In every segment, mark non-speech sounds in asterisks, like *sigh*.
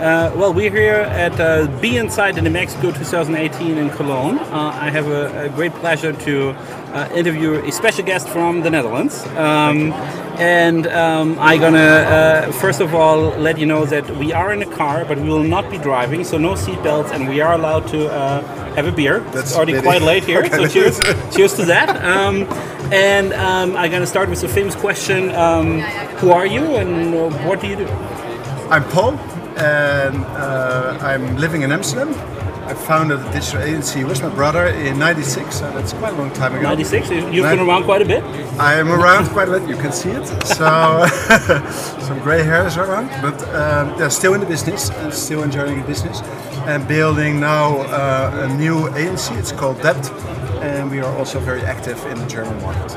Uh, well, we're here at uh, Be Inside in DMEXCO 2018 in Cologne. Uh, I have a, a, great pleasure to uh, interview a special guest from the Netherlands. Um, and um, I'm gonna uh, first of all let you know that we are in a car, but we will not be driving, so no seatbelts, and we are allowed to uh, have a beer. That's it's already quite late here, okay. so cheers, cheers to that. Um, and um, I'm gonna start with the famous question: um, Who are you, and uh, what do you do? I'm Paul, and uh, I'm living in Amsterdam. I founded a digital agency with my brother in '96, so that's quite a long time ago. 96. You- You've been around quite a bit. I am around quite a bit. You can see it. So *laughs* some grey hairs are around, but um, they're still in the business and still enjoying the business and building now uh, a new agency. It's called Dept, and we are also very active in the German market.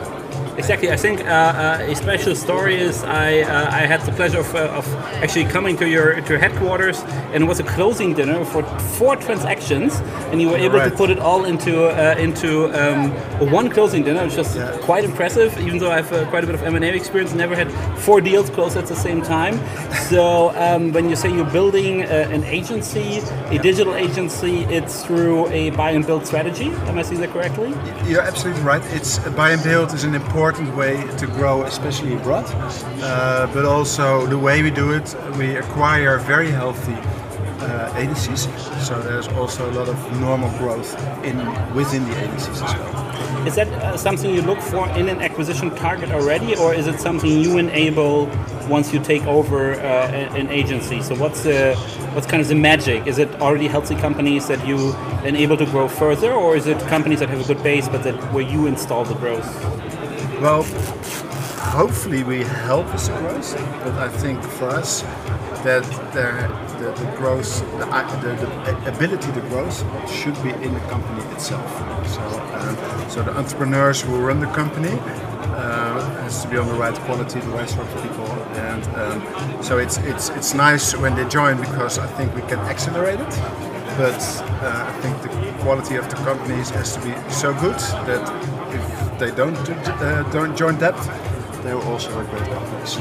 Exactly. I think uh, uh, a special story is I uh, I had the pleasure of, uh, of actually coming to your to your headquarters and it was a closing dinner for four transactions and you were able to put it all into uh, into um, one closing dinner, which was Yeah. quite impressive. Even though I have uh, quite a bit of M and A experience, never had four deals closed at the same time. *laughs* So um, when you say you're building uh, an agency, a digital agency, it's through a buy and build strategy. Am I seeing that correctly? You're absolutely right. It's buy and build is an important way to grow, especially abroad. Uh, but also the way we do it, we acquire very healthy uh, agencies. So there's also a lot of normal growth in within the agencies as well. Is that uh, something you look for in an acquisition target already, or is it something you enable once you take over uh, an agency? So what's the what's kind of the magic? Is it already healthy companies that you enable to grow further, or is it companies that have a good base but that where you install the growth? Well, hopefully we help with the growth, but I think for us that the, the growth, the, uh, the, the ability to growth should be in the company itself. So, um, so the entrepreneurs who run the company uh, has to be on the right quality, the right sort of people, and um, so it's it's it's nice when they join because I think we can accelerate it. But uh, I think the quality of the companies has to be so good that if they don't uh, don't join that, they will also are great companies.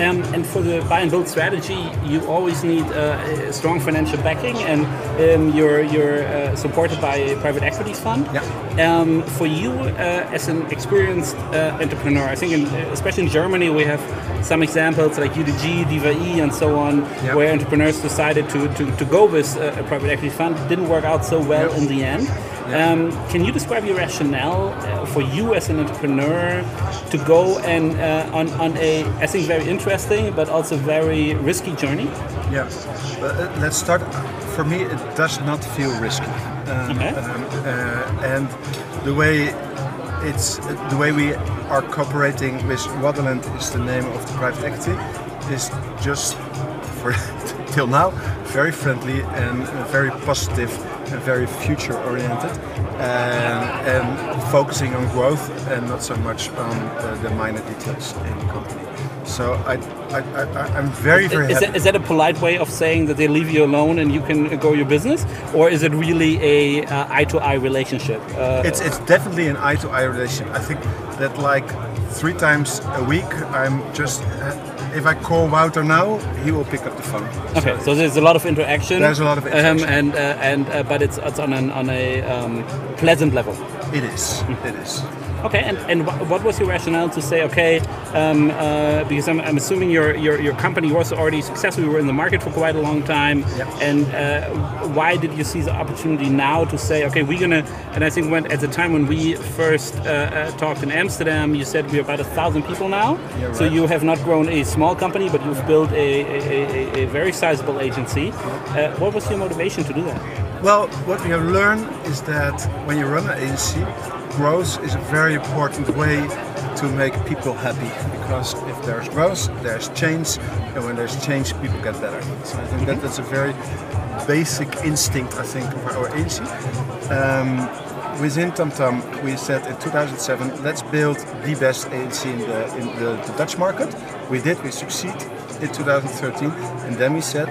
Um, and for the buy and build strategy, you always need uh, strong financial backing, and um, you're you're uh, supported by a private equities fund. Yeah. Um, for you, uh, as an experienced uh, entrepreneur, I think, in, especially in Germany, we have some examples like UDG, DVI, and so on, Yeah. where entrepreneurs decided to, to, to go with a, a private equity fund. It didn't work out so well Yeah. in the end. Um, can you describe your rationale uh, for you as an entrepreneur to go and uh, on, on a, I think, very interesting but also very risky journey? Yeah, uh, let's start. For me, it does not feel risky, um, Okay. um, uh, and the way it's the way we are cooperating with Waterland is the name of the private equity is just for *laughs* till now very friendly and very positive very future oriented and, and focusing on growth and not so much on uh, the minor details in the company. So I, I, I'm very very Is happy. that, is that a polite way of saying that they leave you alone and you can go your business, or is it really a uh, eye to eye relationship? Uh, It's it's definitely an eye to eye relationship. I think that like three times a week, I'm just uh, if I call Wouter now, he will pick up the phone. okay, so there's a lot of interaction. There's a lot of interaction. um, and uh, and uh, but it's it's on an on a um, pleasant level. It is. It is. Okay, and, and what was your rationale to say, okay, um, uh, because I'm, I'm assuming your, your your company was already successful, you were in the market for quite a long time, Yep. and uh, why did you see the opportunity now to say, okay, we're gonna, and I think when at the time when we first uh, uh, talked in Amsterdam, you said we're about a thousand people now, Yeah, so you have not grown a small company, but you've built a, a, a, a very sizable agency. Uh, what was your motivation to do that? Well, what we have learned is that when you run an agency, growth is a very important way to make people happy. Because if there's growth, there's change, and when there's change, people get better. So I think that that's a very basic instinct, I think, of our agency. Um, within TamTam, we said in 2007, let's build the best agency in the in the, the Dutch market. We did. We succeed in 2013, and then we said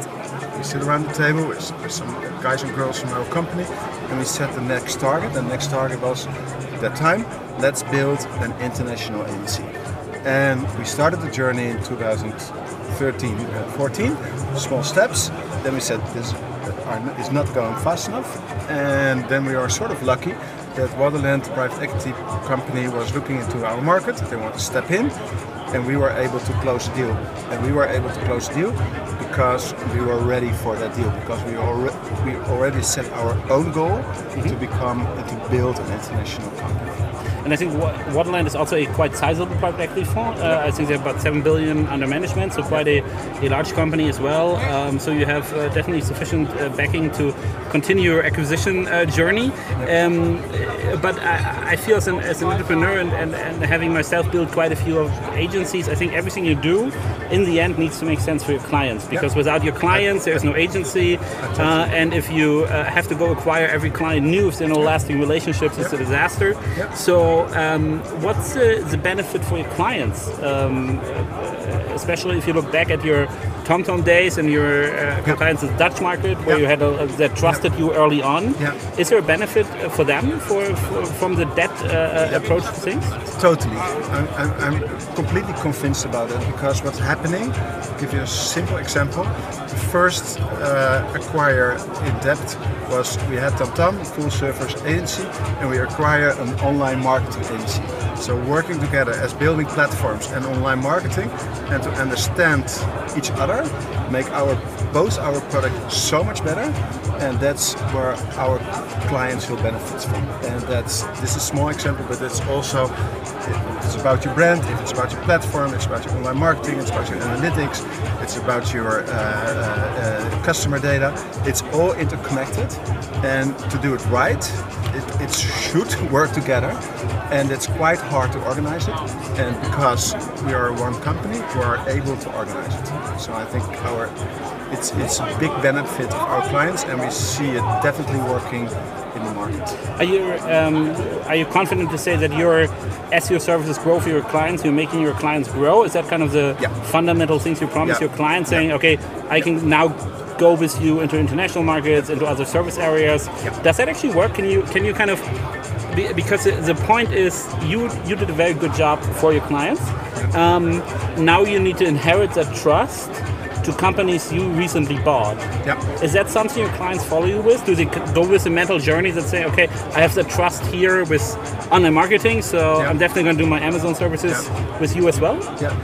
we sit around the table with, with some guys and girls from our company, and we set the next target. The next target was that time, let's build an international agency. And we started the journey in 2013, uh, 14, small steps. then we said this is not going fast enough, and then we are sort of lucky that Waterland private equity company was looking into our market. They want to step in, and we were able to close the deal. And we were able to close the deal because we were ready for that deal because we already we already set our own goal mm-hmm. to become and to build an international company. And I think Waterland is also a quite sizable private equity fund. Uh, I think they have about seven billion under management, so quite a, a large company as well. Um, so you have uh, definitely sufficient uh, backing to continue your acquisition uh, journey. Um, but I, I, feel as an, as an entrepreneur and, and, and, having myself built quite a few of agencies, I think everything you do in the end needs to make sense for your clients because without your clients, there's no agency. Uh, and if you uh, have to go acquire every client new, if there are no lasting relationships, it's a disaster. So um, what's the, the, benefit for your clients, um, especially if you look back at your TamTam days and your uh, clients in the Dutch market, where you had a, that trusted you early on? Is there a benefit for them for, for from the Dept uh, uh approach to things? Totally, I'm, I'm, I'm, completely convinced about it because what's happening. I'll give you a simple example. The first uh, acquire in Dept was we had TamTam, full service agency, and we acquire an online marketing agency. So working together as building platforms and online marketing and to understand each other make our both our product so much better and that's where our clients will benefit from. And that's this is a small example, but it's also it's about your brand, it's about your platform, it's about your online marketing, it's about your analytics, it's about your uh, uh, uh, customer data. It's all interconnected, and to do it right, it, it should *laughs* work together and it's quite hard to organize it. And because we are one company, we are able to organize it. So I think our it's it's a big benefit of our clients, and we see it definitely working in the market. Are you um, are you confident to say that your as your services grow for your clients, you're making your clients grow? Is that kind of the yeah. fundamental things you promise yeah. your clients, saying, yeah. okay, I can now go with you into international markets, into other service areas. Does that actually work? Can you can you kind of because the point is you you did a very good job for your clients. Um, now you need to inherit that trust to companies you recently bought. Yeah. Is that something your clients follow you with? Do they go with a mental journey that say, okay, I have the trust here with online marketing, so yeah. I'm definitely going to do my Amazon services yeah. with you as well? Yeah.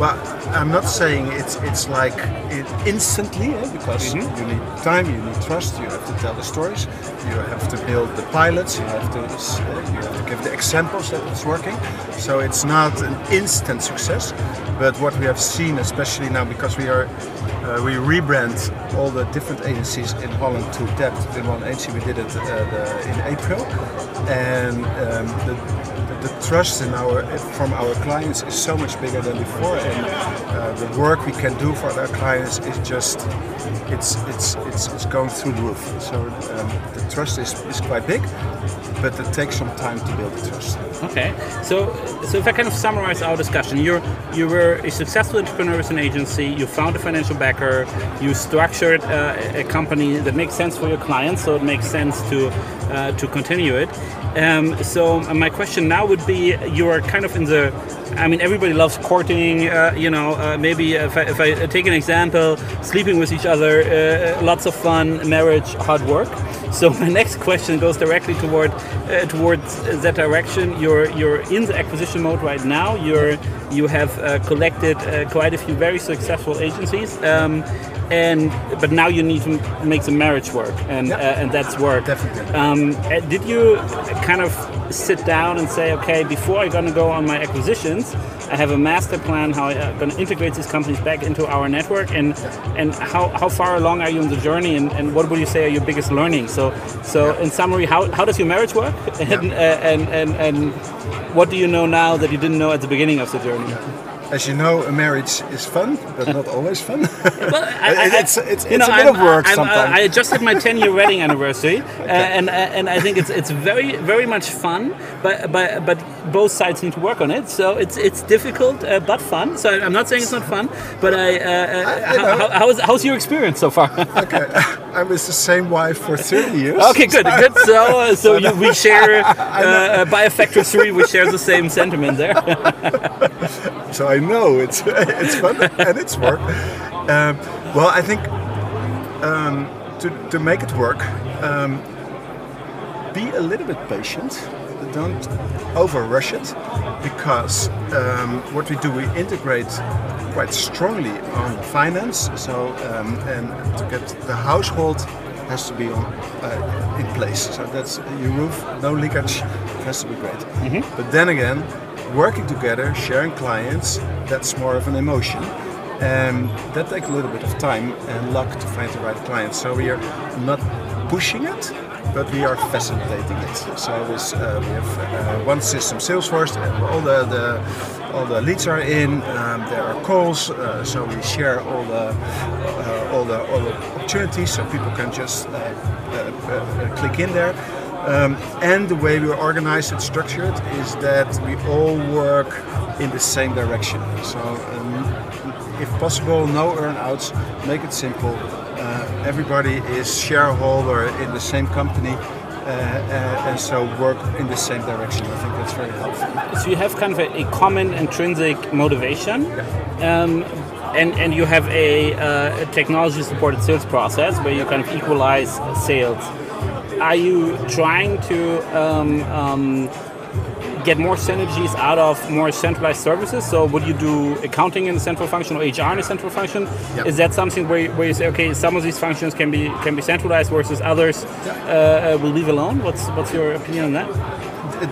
Well, I'm not saying it's it's like it instantly eh, because mm-hmm. you need time, you need trust, you have to tell the stories, you have to build the pilots, you have to uh, you have to give the examples that it's working. So it's not an instant success, but what we have seen, especially now, because we are uh, we rebrand all the different agencies in Holland to Dept in one agency. We did it uh, the, in April, and um, the, trust in our from our clients is so much bigger than before, and uh, the work we can do for our clients is just it's it's it's, it's going through the roof. So um, the trust is, is quite big, but it takes some time to build trust. Okay, so so if I kind of summarize our discussion, you you were a successful entrepreneur with an agency, you found a financial backer, you structured uh, a company that makes sense for your clients, so it makes sense to uh, to continue it. Um, so uh, my question now would be, you are kind of in the I mean, everybody loves courting. Uh, you know, uh, maybe if I, if I, take an example, sleeping with each other, lots of fun, marriage, hard work. So *laughs* my next question goes directly toward uh, towards that direction. You're you're in the acquisition mode right now. You're you have uh, collected uh, quite a few very successful agencies. Um, and but now you need to make the marriage work, and uh, and that's work. Definitely. Um, uh, did you kind of sit down and say, okay, before I'm to go on my acquisitions, I have a master plan how I'm uh, going to integrate these companies back into our network, and and how, how far along are you in the journey, and, and what would you say are your biggest learnings? So so in summary, how, how does your marriage work, *laughs* and, uh, and and and what do you know now that you didn't know at the beginning of the journey? as you know, a marriage is fun, but not always fun. *laughs* well, *laughs* I, it's it's, it's know, a bit I'm, of work I'm, sometimes. I just had my 10 year wedding anniversary, okay. uh, and uh, and I think it's it's very very much fun, but but but both sides need to work on it. So it's it's difficult uh, but fun. So I'm not saying it's not fun, but I, uh, uh, how, how, how's how's your experience so far? *laughs* okay, *laughs* I'm with the same wife for 30 years. Okay, good, *laughs* good. So uh, so you, we share by a factor three. We share the same sentiment there. so I know it's it's fun and it's work. Um, well, I think um, to, to make it work, um, be a little bit patient. Don't over rush it because um, what we do, we integrate quite strongly on finance. So, um, and to get the household has to be on uh, in place. So that's your roof, no leakage, has to be great. Mm-hmm. But then again, working together, sharing clients, that's more of an emotion. And that takes a little bit of time and luck to find the right client. So we are not pushing it, but we are facilitating it. So this, uh, we have uh, one system, Salesforce, all the, the all the leads are in. Um, there are calls, uh, so we share all the uh, all the all the opportunities, so people can just uh, uh, click in there. Um, and the way we are organized and structured is that we all work in the same direction. So, um, if possible, no earnouts, make it simple. Everybody is shareholder in the same company. Uh, uh, and so work in the same direction. I think that's very helpful. So you have kind of a, a common intrinsic motivation, um, and and you have a, uh, a technology-supported sales process where you kind of equalize sales. Are you trying to um, um, get more synergies out of more centralized services? So would you do accounting in a central function or HR in a central function? Yep. Is that something where, you- where you say, okay, some of these functions can be can be centralized versus others uh, uh, will leave alone? What's what's your opinion on that?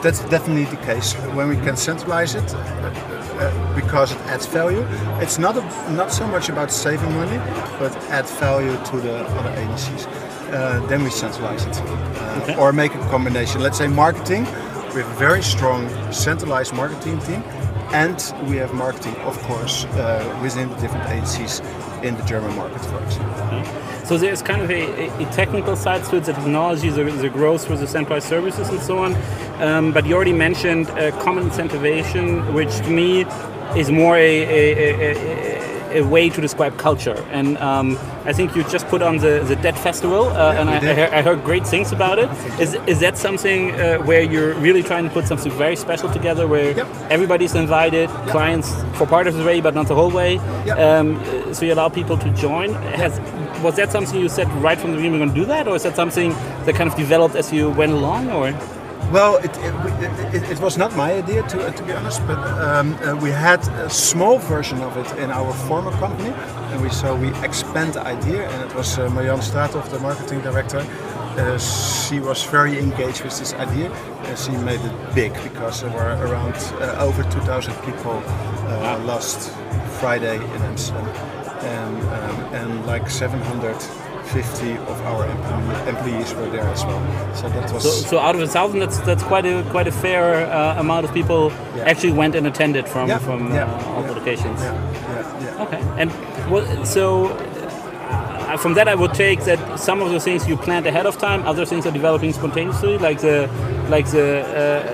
That's definitely the case. When we can centralize it, uh, uh, because it adds value, it's not a, not so much about saving money, but add value to the other agencies. Uh, then we centralize it, uh, Okay. or make a combination. Let's say marketing. We have a very strong centralized marketing team, and we have marketing, of course, uh, within the different agencies in the German market, for example. So there's kind of a, a, technical side to it, the technology, the, the growth for the centralized services and so on. Um, but you already mentioned uh, common incentivization, which to me is more a, a, a, a, way to describe culture. And um, I think you just put on the, the Dept Festival, uh, and I, I, heard, I heard great things about it. Is, is that something uh, where you're really trying to put something very special together, where Yep. everybody's invited, clients for part of the way, but not the whole way? Yep. Um, so you allow people to join. Has was that something you said right from the beginning we're going to do that, or is that something that kind of developed as you went along, or? Well, it, it, it, it was not my idea to, uh, to be honest, but um, uh, we had a small version of it in our former company, and we so we expand the idea, and it was uh, Marianne Straathoff, the marketing director. Uh, she was very engaged with this idea, and she made it big because there were around uh, over 2,000 people uh, last Friday in Amsterdam, and um, and like 750 of our employees were there as well. So that was So, so out of a thousand, that's that's quite a quite a fair uh, amount of people Yeah. actually went and attended from Yeah, from yeah, uh, all the locations. Yeah, yeah, yeah. Okay, and what, so uh, from that I would take that some of the things you planned ahead of time, other things are developing spontaneously, like the like the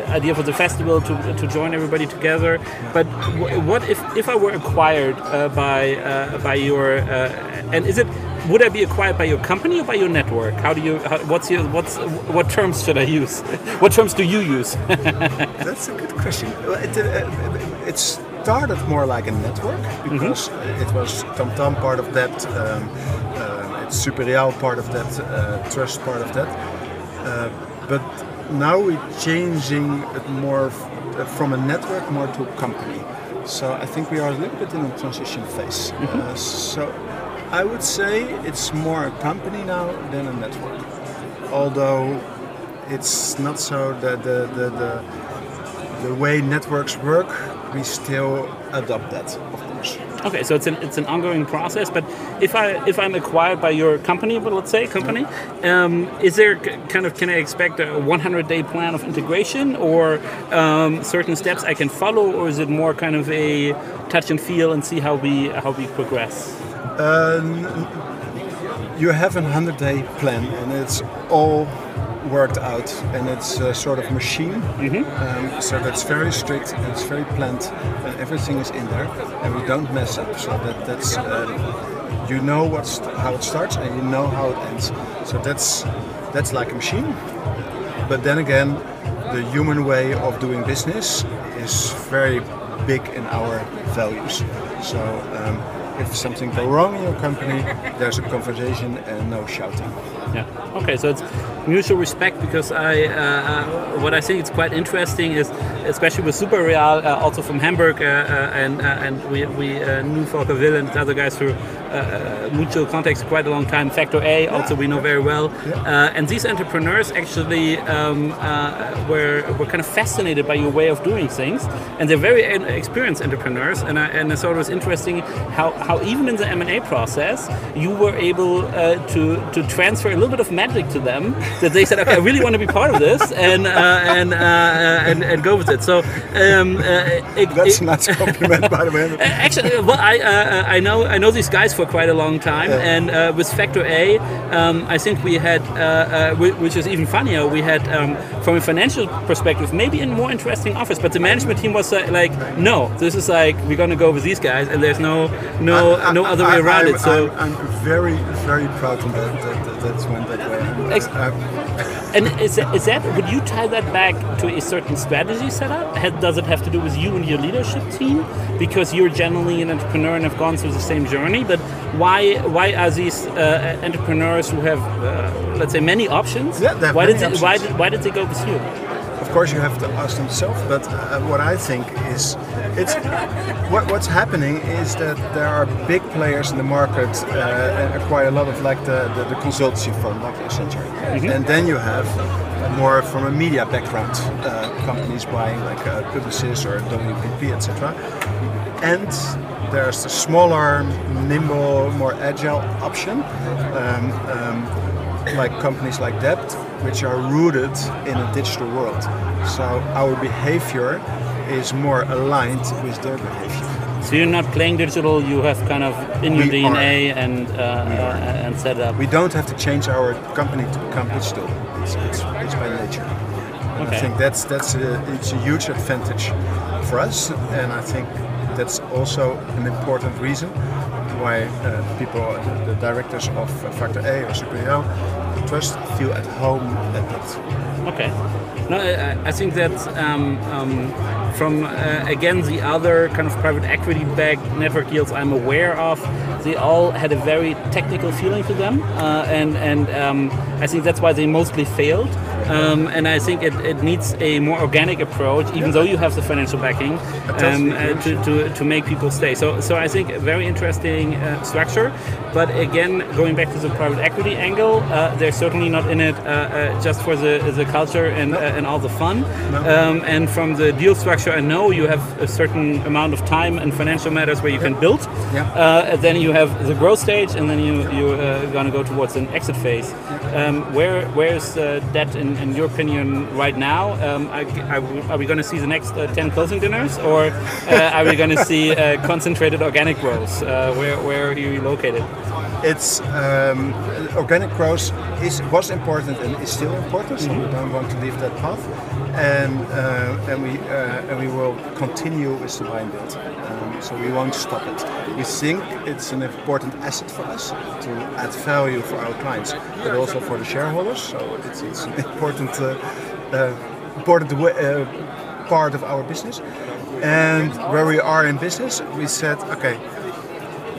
uh, idea for the festival to, to join everybody together. But w- what if if I were acquired uh, by uh, by your uh, and is it would I be acquired by your company or by your network? How do you? How, what's your? What's what terms should I use? *laughs* what terms do you use? *laughs* That's a good question. It, uh, it started more like a network because it was TamTam part of that, um, uh, it's Superreal part of that, uh, Trust part of that. Uh, but now we're changing it more uh, from a network more to a company. So I think we are a little bit in a transition phase. Uh, so I would say it's more a company now than a network. Although it's not so that the, the, the, the way networks work, we still adopt that, of course. Okay, so it's an it's an ongoing process. But if I if I'm acquired by your company, but let's say company, um, is there kind of can I expect a 100 day plan of integration or um, certain steps I can follow, or is it more kind of a touch and feel and see how we how we progress? You have a 100 day plan and it's all worked out and it's a sort of machine. Um, so that's very strict and it's very planned and everything is in there and we don't mess up. So that, that's, uh, you know what's, how it starts and you know how it ends. So that's, that's like a machine. But then again, the human way of doing business is very big in our values. So um, if something go wrong in your company, there's a conversation and no shouting. Yeah. Okay. So it's mutual respect because I, uh, what I think is quite interesting is, especially with Superreal, uh, also from Hamburg, uh, uh, and uh, and we we uh, knew Volker and other guys through uh, mutual contacts quite a long time. Factor A, also we know very well. Uh, and these entrepreneurs actually um, uh, were were kind of fascinated by your way of doing things, and they're very experienced entrepreneurs. And I, and I thought it was interesting how, how even in the M and A process, you were able uh, to to transfer a little bit of magic to them. That they said, okay, I really want to be part of this, and uh, and, uh, and and go with it. So um, uh, it, That's it- a nice compliment, by the way. *laughs* Actually, well, I uh, I know I know these guys for quite a long time, and uh, with Factor A, um, I think we had, uh, uh, which is even funnier, we had um, from a financial perspective maybe a more interesting offers, but the management team was uh, like, no, this is like we're gonna go with these guys, and there's no no I- no I- other way around it. So. I'm, I'm very, very proud of that, that, that that's went that way. I'm- Ex- I'm- And is that, is that would you tie that back to a certain strategy setup? Does it have to do with you and your leadership team because you're generally an entrepreneur and have gone through the same journey? But why why are these uh, entrepreneurs who have uh, let's say many options? Yeah, why did they, why options. did why did they go with you? Of course, you have to ask themselves. But uh, what I think is, it's what, what's happening is that there are big players in the market uh, and acquire a lot of like the, the, the consultancy firm, like Accenture, and then you have more from a media background uh, companies buying like uh, Publicis or WPP, etc. And there's the smaller, nimble, more agile option. Um, um, like companies like Dept, which are rooted in a digital world. So our behavior is more aligned with their behavior. So you're not playing digital. You have kind of in your We DNA and uh, uh, and set up. We don't have to change our company to become digital. It's, it's, it's by nature. And Okay. I think that's that's a, it's a huge advantage for us, and I think that's also an important reason why uh, people, the, the directors of Factor A or Superreal Trust, feel at home at that. Okay. No, I, I think that um, um, from uh, again the other kind of private equity-backed network deals I'm aware of, they all had a very technical feeling to them, uh, and and um, I think that's why they mostly failed. Um, and I think it, it needs a more organic approach, even though you have the financial backing, um, uh, to, to, to make people stay. So so I think a very interesting uh, structure. But again, going back to the private equity angle, uh, they're certainly not in it uh, uh, just for the, the culture and, uh, and all the fun. Um, and from the deal structure, I know you have a certain amount of time and financial matters where you can build. Yeah. Uh, then you have the growth stage, and then you you're uh, going to go towards an exit phase. Um, where where is uh, that in, in your opinion right now? Um, are, are we, are we going to see the next uh, ten closing dinners, or uh, are we going to see uh, concentrated organic growth? Uh, where where are you located? It's um, organic growth is was important and is still important, so we don't want to leave that path, and uh, and we uh, and we will continue with the and build. Um, so we won't stop it. We think it's an important asset for us to add value for our clients, but also for the shareholders. So it's, it's an important uh, uh, important uh, part of our business. And where we are in business, we said, okay,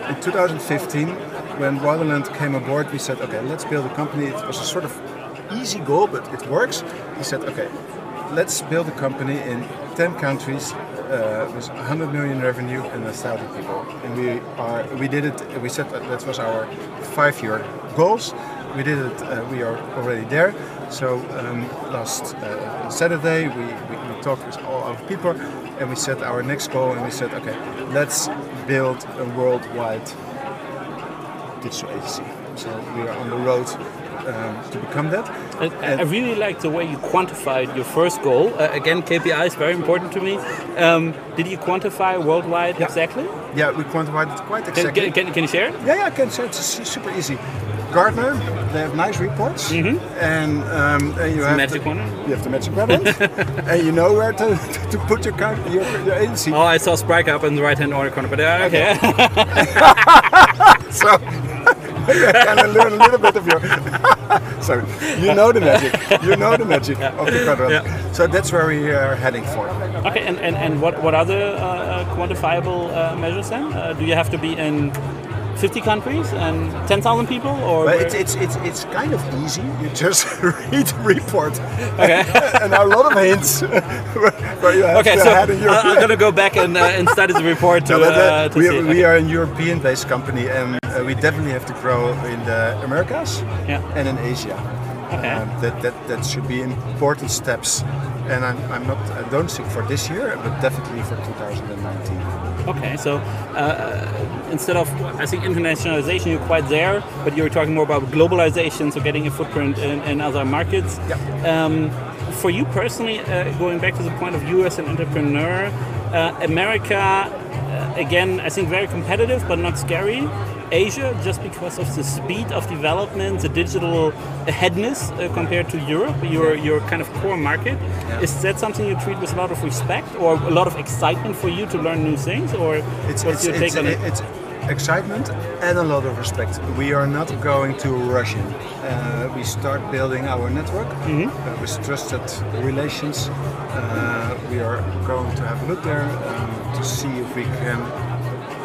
in 2015, when Waterland came aboard, we said, okay, let's build a company. It was a sort of easy goal, but it works. We said, okay, let's build a company in 10 countries uh, with 100 million revenue and 1,000 people. And we are, we did it. We said that that was our five-year goals. We did it. Uh, we are already there. So um, last uh, Saturday, we, we, we talked with all our people, and we set our next goal. And we said, okay, let's build a worldwide digital agency. So we are on the road um, to become that. I, I really like the way you quantified your first goal. Uh, again, KPI is very important to me. Um, did you quantify worldwide Yeah. exactly? Yeah, we quantified it quite exactly. can, can you share it? Yeah, yeah, I can say it's super easy. Gartner, they have nice reports, and, um, and you have magic the, one? You have the magic quadrant, *laughs* and you know where to, *laughs* to put your, your, your agency. Oh, I saw Sprite up in the right hand corner, but uh, okay. *laughs* So I can learn a little bit of your. *laughs* so you know the magic. You know the magic of the quadrant. Yeah. So that's where we are heading for. Okay, and, and, and what, what are the uh, quantifiable uh, measures then? Uh, do you have to be in 50 countries and 10,000 people? or where- it's, it's, it's, it's kind of easy. You just *laughs* read the report. Okay. *laughs* and a lot of hints where you have Okay, to so head in your I- I'm gonna go back and, uh, and study the report to, No, uh, uh, to we, see. it. we are a European-based company, and uh, we definitely have to grow in the Americas Yeah. and in Asia. Okay. Um, that, that that should be important steps, and I'm, I'm not I don't think for this year, but definitely for 2019. Okay, so uh, instead of, I think internationalization, you're quite there, but you're talking more about globalization, so getting a footprint in, in other markets. Yeah. Um, for you personally, uh, going back to the point of you as an entrepreneur, uh, America, uh, again, I think very competitive, but not scary. Asia, just because of the speed of development, the digital aheadness uh, compared to Europe, your your kind of core market, is that something you treat with a lot of respect or a lot of excitement for you to learn new things, or It's what's it's, your it's, on it? it's excitement and a lot of respect. We are not going to rush in. Uh, we start building our network Mm-hmm. uh, with trusted relations. Uh, we are going to have a look there um, to see if we can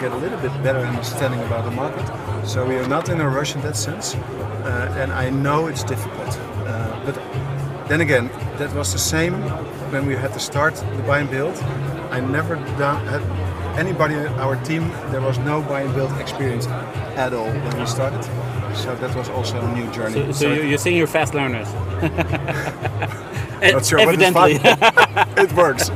get a little bit better understanding about the market. So we are not in a rush in that sense, uh, and I know it's difficult. Uh, but then again, that was the same when we had to start the buy and build. I never done had anybody in our team. There was no buy and build experience at all when we started. So that was also a new journey. So, so you're, you're saying you're fast learners. *laughs* *laughs* Not sure Evidently. fun. *laughs* it works.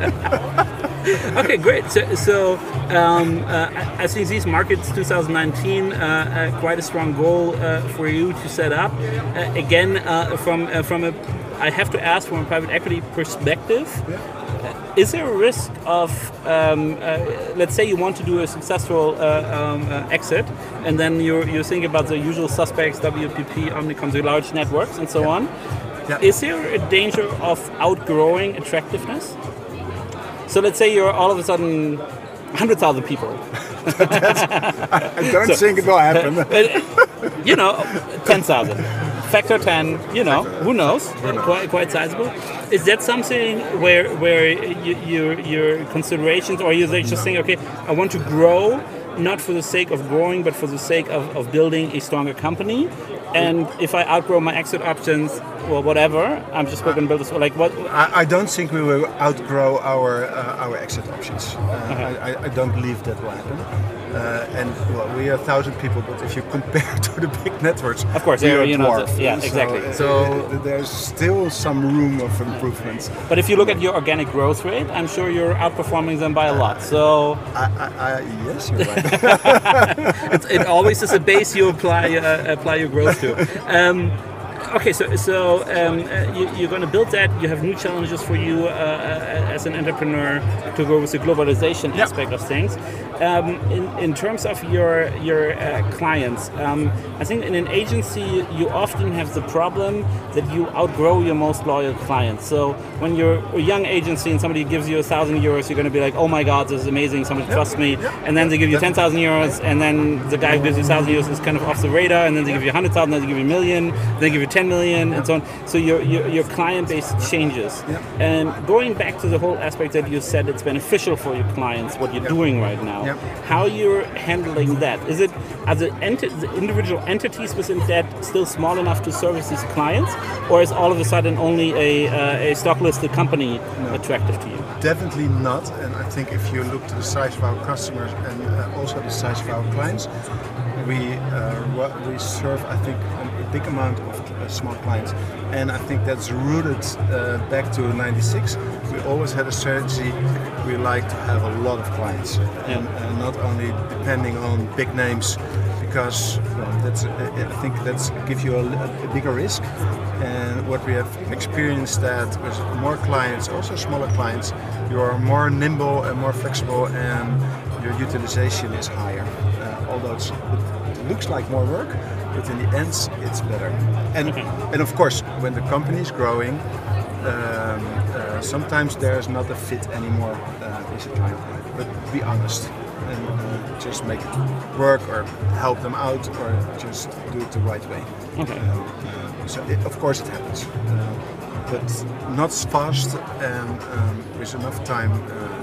*laughs* okay, great. So, so um, uh, I think these markets 2019 uh, uh, quite a strong goal uh, for you to set up. Uh, again, uh, from uh, from a, I have to ask from a private equity perspective. uh, Is there a risk of, um, uh, let's say, you want to do a successful uh, um, uh, exit, and then you're you're thinking about the usual suspects, WPP, Omnicom, the large networks, and so on. Yeah. Is there a danger of outgrowing attractiveness? So let's say you're all of a sudden 100,000 people. I *laughs* *laughs* don't think it will happen. *laughs* You know, 10,000. Factor 10, you know, who knows? Quite, quite sizable. Is that something where where you, your your considerations, or you just saying, okay, I want to grow, not for the sake of growing, but for the sake of, of building a stronger company? And if I outgrow my exit options, well, whatever, I'm just going to build this. Like what? I, I don't think we will outgrow our uh, our exit options. Uh, Okay. I, I- I don't believe that will happen. Uh, and well, we are a thousand people, but if you compare *laughs* to the big networks, Of course, we yeah, are you know, dwarf. yeah, So, exactly. So- uh, there's still some room of improvements. But if you look at your organic growth rate, I'm sure you're outperforming them by a lot. So I, I, I, yes, you're right. *laughs* it's, it always is a base you apply uh, apply your growth to. Um, okay, so so um, uh, you, you're going to build that. You have new challenges for you uh, uh, as an entrepreneur to go with the globalization aspect of things. Um, in, in terms of your your uh, clients, um, I think in an agency you often have the problem that you outgrow your most loyal clients. So when you're a young agency and somebody gives you a thousand euros, you're going to be like, "Oh my God, this is amazing! Somebody trusts me." And then they give you ten thousand euros, and then the guy who gives you thousand euros is kind of off the radar, and then they give you hundred thousand, then they give you a million, then they give you ten million, and so on. So your your, your client base changes. And going back to the whole aspect that you said, it's beneficial for your clients what you're doing right now. Yep. How you're handling that? Is it are the, enti- the individual entities within that still small enough to service these clients, or is all of a sudden only a, uh, a stock listed company attractive to you? Definitely not. And I think if you look to the size of our customers and uh, also the size of our clients, we uh, we serve I think big amount of uh, small clients, and I think that's rooted uh, back to '96. We always had a strategy. We like to have a lot of clients, and uh, not only depending on big names, because well, that's uh, I think that's gives you a, a bigger risk. And what we have experienced that with more clients, also smaller clients, you are more nimble and more flexible, and your utilization is higher. Uh, although it's, it looks like more work, but in the end, it's better. And and of course, when the company is growing, um, uh, sometimes there's not a fit anymore uh, with the client. But be honest and uh, just make it work, or help them out, or just do it the right way. Okay. Um, uh, So it, of course it happens, uh, but not as fast and um, with enough time uh,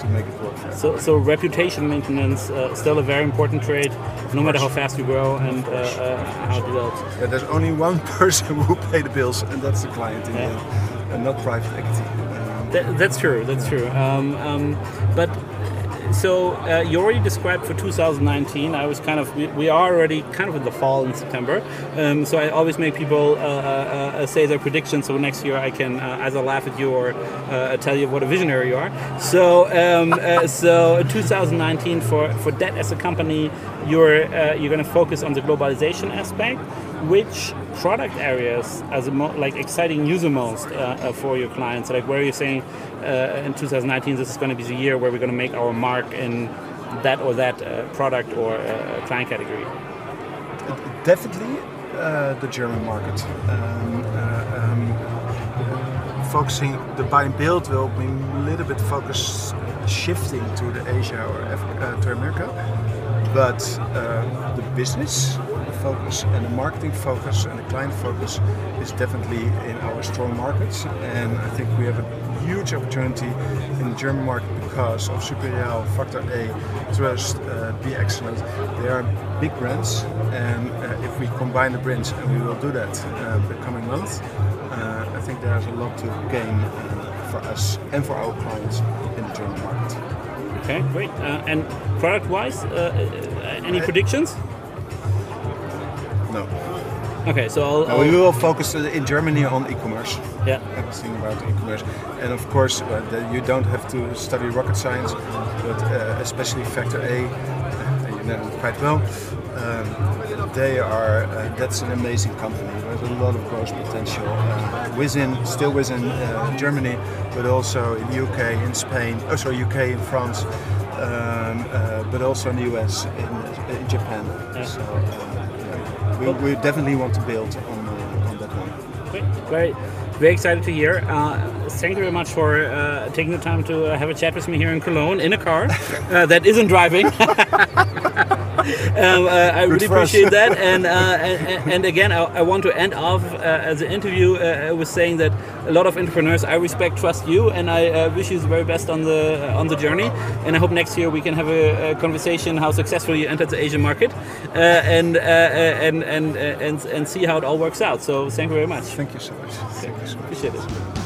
to make it work. So, so reputation maintenance uh, still a very important trait, no matter how fast you grow and uh, uh, how it develops. Yeah, there's only one *laughs* person who pay the bills, and that's the client in the end, and not private equity. That, that's true. That's true. Um, um, but so uh, you already described for 2019. I was kind of we, are already kind of in the fall in September. Um, so I always make people uh, uh, uh, say their predictions. So next year I can uh, either laugh at you or uh, tell you what a visionary you are. So um, so 2019 for for that as a company, you're you're going to focus on the globalization aspect. Which product areas are the mo- like exciting you the most uh, uh, for your clients? Like where are you're saying uh, in 2019 this is going to be the year where we're going to make our mark in that or that uh, product or uh, client category. definitely uh, the German market. Um, um, focusing the buy and build will be a little bit focus shifting to the Asia or Africa, to America, but the business focus and the marketing focus and the client focus is definitely in our strong markets, and I think we have a huge opportunity in the German market because of Superreal, Factor A, Trust, uh, Be Excellent. They are big brands, and uh, if we combine the brands, and we will do that uh, the coming months, uh, I think there's a lot to gain uh, for us and for our clients in the German market. Okay, great. Uh, and product-wise, uh, any predictions? Okay, so I'll, we I'll- will focus in Germany on e-commerce. yeah. everything about e-commerce. And of course, uh, the, you don't have to study rocket science, but uh, especially Factor A, uh, you know quite well. Um, they are. Uh, that's an amazing company. There's a lot of growth potential uh, within, still within uh, Germany, but also in the UK, in Spain. Oh, sorry, UK, in France. Um, uh, but also in the US, in, in Japan. Yeah. So yeah, we, we definitely want to build on, uh, on that one. Great. Very, excited to hear. Uh, thank you very much for uh, taking the time to uh, have a chat with me here in Cologne in a car *laughs* uh, that isn't driving. *laughs* *laughs* um, uh, I really for us. appreciate that. *laughs* And, uh, and, and again, I, I want to end off uh, the interview uh, with saying that a lot of entrepreneurs I respect, trust you, and I uh, wish you the very best on the on the journey. And I hope next year we can have a, a conversation how successfully you entered the Asian market, uh, and, uh, and and and and and see how it all works out. So thank you very much. Thank you so much. Thank you so much. Appreciate it.